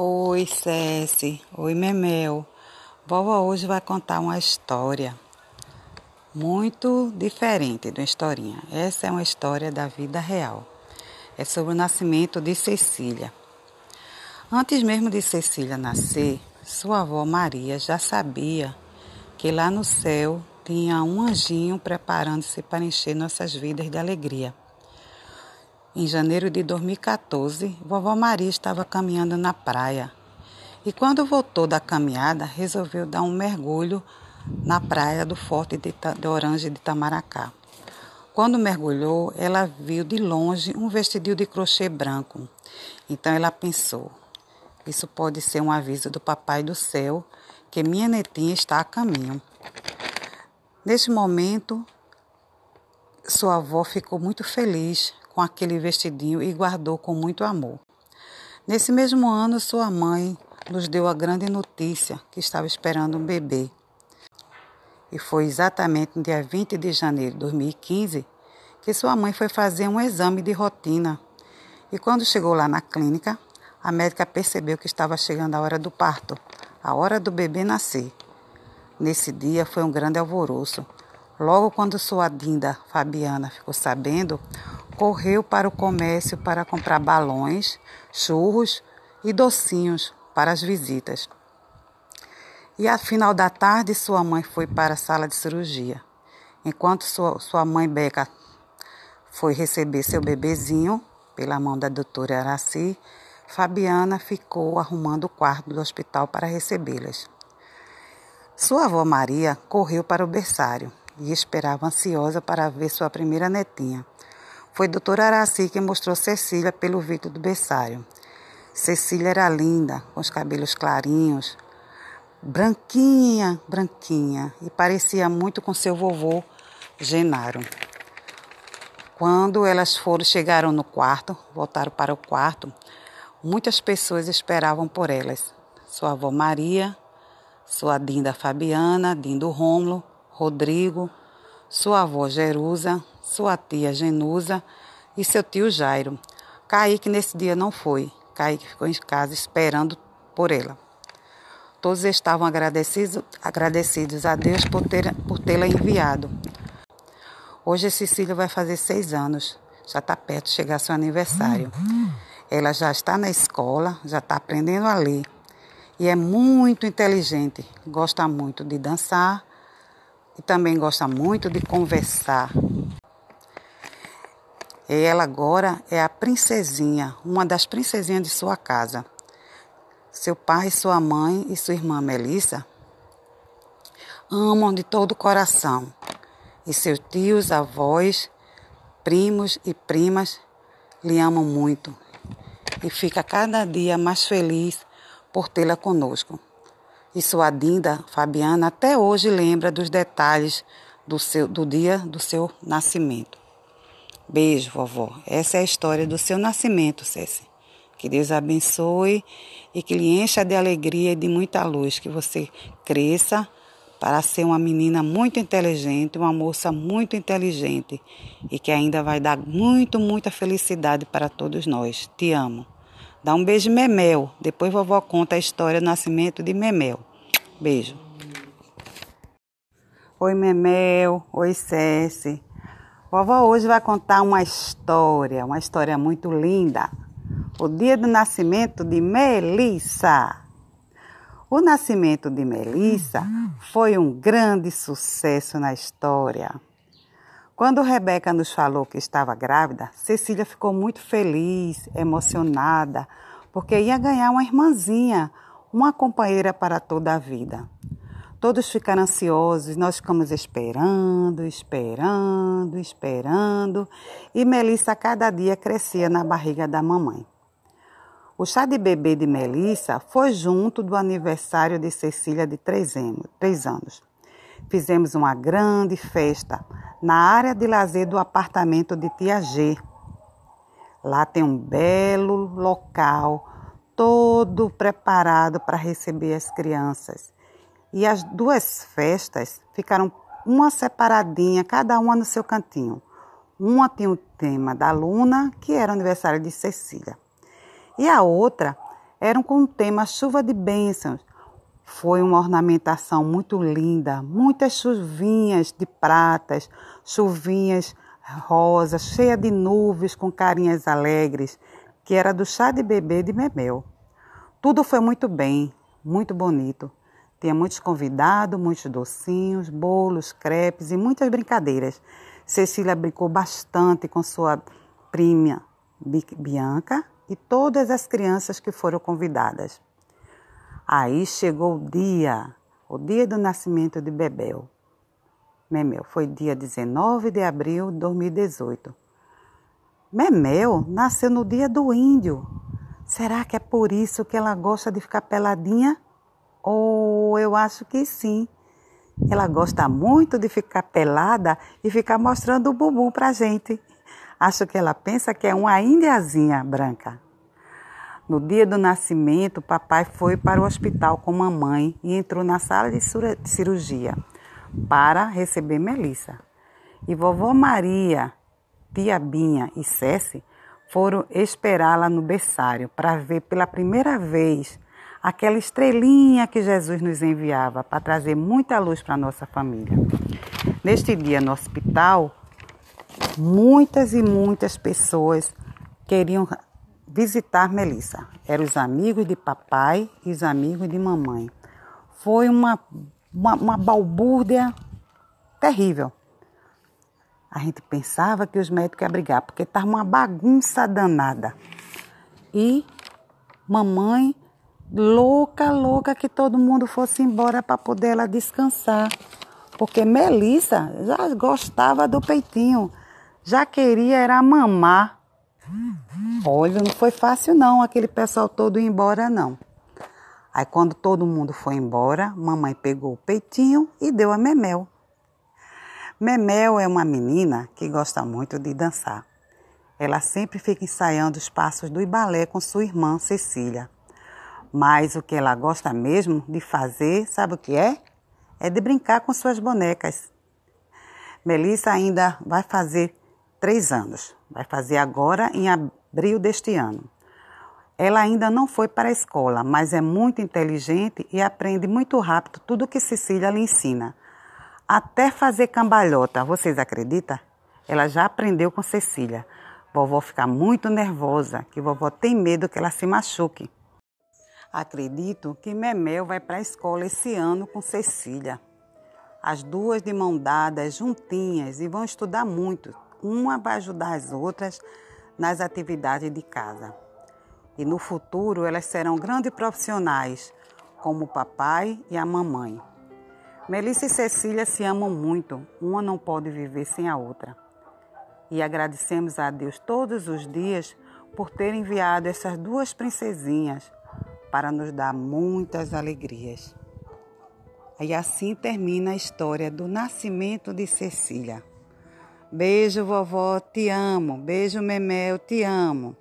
Oi, Ceci. Oi, Memel. Vovó hoje vai contar uma história muito diferente de uma historinha. Essa é uma história da vida real. É sobre o nascimento de Cecília. Antes mesmo de Cecília nascer, sua avó Maria já sabia que lá no céu tinha um anjinho preparando-se para encher nossas vidas de alegria. Em janeiro de 2014, vovó Maria estava caminhando na praia e, quando voltou da caminhada, resolveu dar um mergulho na praia do Forte de, de Orange de Tamaracá. Quando mergulhou, ela viu de longe um vestidinho de crochê branco. Então ela pensou: isso pode ser um aviso do Papai do Céu que minha netinha está a caminho. Neste momento, sua avó ficou muito feliz com aquele vestidinho e guardou com muito amor. Nesse mesmo ano, sua mãe nos deu a grande notícia que estava esperando um bebê. E foi exatamente no dia 20 de janeiro de 2015 que sua mãe foi fazer um exame de rotina. E quando chegou lá na clínica, a médica percebeu que estava chegando a hora do parto, a hora do bebê nascer. Nesse dia foi um grande alvoroço. Logo quando sua dinda Fabiana ficou sabendo, correu para o comércio para comprar balões, churros e docinhos para as visitas. E ao final da tarde, sua mãe foi para a sala de cirurgia. Enquanto sua, sua mãe Beca foi receber seu bebezinho pela mão da doutora Araci, Fabiana ficou arrumando o quarto do hospital para recebê-las. Sua avó Maria correu para o berçário e esperava ansiosa para ver sua primeira netinha. Foi doutora Araci que mostrou Cecília pelo vidro do berçário. Cecília era linda, com os cabelos clarinhos, branquinha, branquinha, e parecia muito com seu vovô Genaro. Quando elas foram, chegaram no quarto, voltaram para o quarto, muitas pessoas esperavam por elas. Sua avó Maria, sua Dinda Fabiana, Dindo Rômulo, Rodrigo, sua avó Jerusa, sua tia Genusa e seu tio Jairo. Kaique nesse dia não foi. Kaique ficou em casa esperando por ela. Todos estavam agradecidos, agradecidos a Deus por, ter, por tê-la enviado. Hoje Cecília vai fazer seis anos. Já está perto de chegar seu aniversário. Ela já está na escola, já está aprendendo a ler. E é muito inteligente. Gosta muito de dançar e também gosta muito de conversar. Ela agora é a princesinha, uma das princesinhas de sua casa. Seu pai, sua mãe e sua irmã Melissa amam de todo o coração. E seus tios, avós, primos e primas lhe amam muito. E fica cada dia mais feliz por tê-la conosco. E sua Dinda Fabiana até hoje lembra dos detalhes do, seu, do dia do seu nascimento. Beijo, vovó. Essa é a história do seu nascimento, Cécia. Que Deus abençoe e que lhe encha de alegria e de muita luz. Que você cresça para ser uma menina muito inteligente, uma moça muito inteligente e que ainda vai dar muito, muita felicidade para todos nós. Te amo. Dá um beijo, Memel. Depois vovó conta a história do nascimento de Memel. Beijo. Oi, Memel. Oi, Cécia. Vovó hoje vai contar uma história, uma história muito linda. O dia do nascimento de Melissa. O nascimento de Melissa foi um grande sucesso na história. Quando Rebeca nos falou que estava grávida, Cecília ficou muito feliz, emocionada, porque ia ganhar uma irmãzinha, uma companheira para toda a vida. Todos ficaram ansiosos, nós ficamos esperando, esperando, esperando, e Melissa cada dia crescia na barriga da mamãe. O chá de bebê de Melissa foi junto do aniversário de Cecília de três anos. Fizemos uma grande festa na área de lazer do apartamento de Tia G. Lá tem um belo local, todo preparado para receber as crianças. E as duas festas ficaram uma separadinha, cada uma no seu cantinho. Uma tinha o tema da Luna, que era o aniversário de Cecília. E a outra eram com o tema chuva de bênçãos. Foi uma ornamentação muito linda, muitas chuvinhas de pratas, chuvinhas rosas, cheia de nuvens com carinhas alegres, que era do chá de bebê de Memel. Tudo foi muito bem, muito bonito. Tinha muitos convidados, muitos docinhos, bolos, crepes e muitas brincadeiras. Cecília brincou bastante com sua prima Bianca e todas as crianças que foram convidadas. Aí chegou o dia, o dia do nascimento de Bebel. Memel foi dia 19 de abril de 2018. Memel nasceu no dia do índio. Será que é por isso que ela gosta de ficar peladinha? Ou eu acho que sim. Ela gosta muito de ficar pelada e ficar mostrando o bumbum pra gente. Acho que ela pensa que é uma indiazinha branca. No dia do nascimento, papai foi para o hospital com mamãe e entrou na sala de cirurgia para receber Melissa. E vovó Maria, tia Binha e Cessi foram esperá-la no berçário para ver pela primeira vez aquela estrelinha que Jesus nos enviava para trazer muita luz para a nossa família. Neste dia no hospital, muitas e muitas pessoas queriam visitar Melissa. Eram os amigos de papai e os amigos de mamãe. Foi uma, uma, uma balbúrdia terrível. A gente pensava que os médicos iam brigar, porque estava uma bagunça danada. E mamãe, louca, louca que todo mundo fosse embora para poder ela descansar. Porque Melissa já gostava do peitinho, já queria era mamar. Olha, não foi fácil não aquele pessoal todo ir embora não. Aí quando todo mundo foi embora, mamãe pegou o peitinho e deu a Memel. Memel é uma menina que gosta muito de dançar. Ela sempre fica ensaiando os passos do balé com sua irmã Cecília. Mas o que ela gosta mesmo de fazer, sabe o que é? É de brincar com suas bonecas. Melissa ainda vai fazer três anos. Vai fazer agora em abril deste ano. Ela ainda não foi para a escola, mas é muito inteligente e aprende muito rápido tudo que Cecília lhe ensina. Até fazer cambalhota, vocês acreditam? Ela já aprendeu com Cecília. Vovó fica muito nervosa, que vovó tem medo que ela se machuque. Acredito que Memel vai para a escola esse ano com Cecília. As duas de mão dadas, juntinhas, e vão estudar muito. Uma vai ajudar as outras nas atividades de casa. E no futuro elas serão grandes profissionais, como o papai e a mamãe. Melissa e Cecília se amam muito, uma não pode viver sem a outra. E agradecemos a Deus todos os dias por ter enviado essas duas princesinhas para nos dar muitas alegrias. E assim termina a história do nascimento de Cecília. Beijo, vovó, te amo. Beijo, Memel, te amo.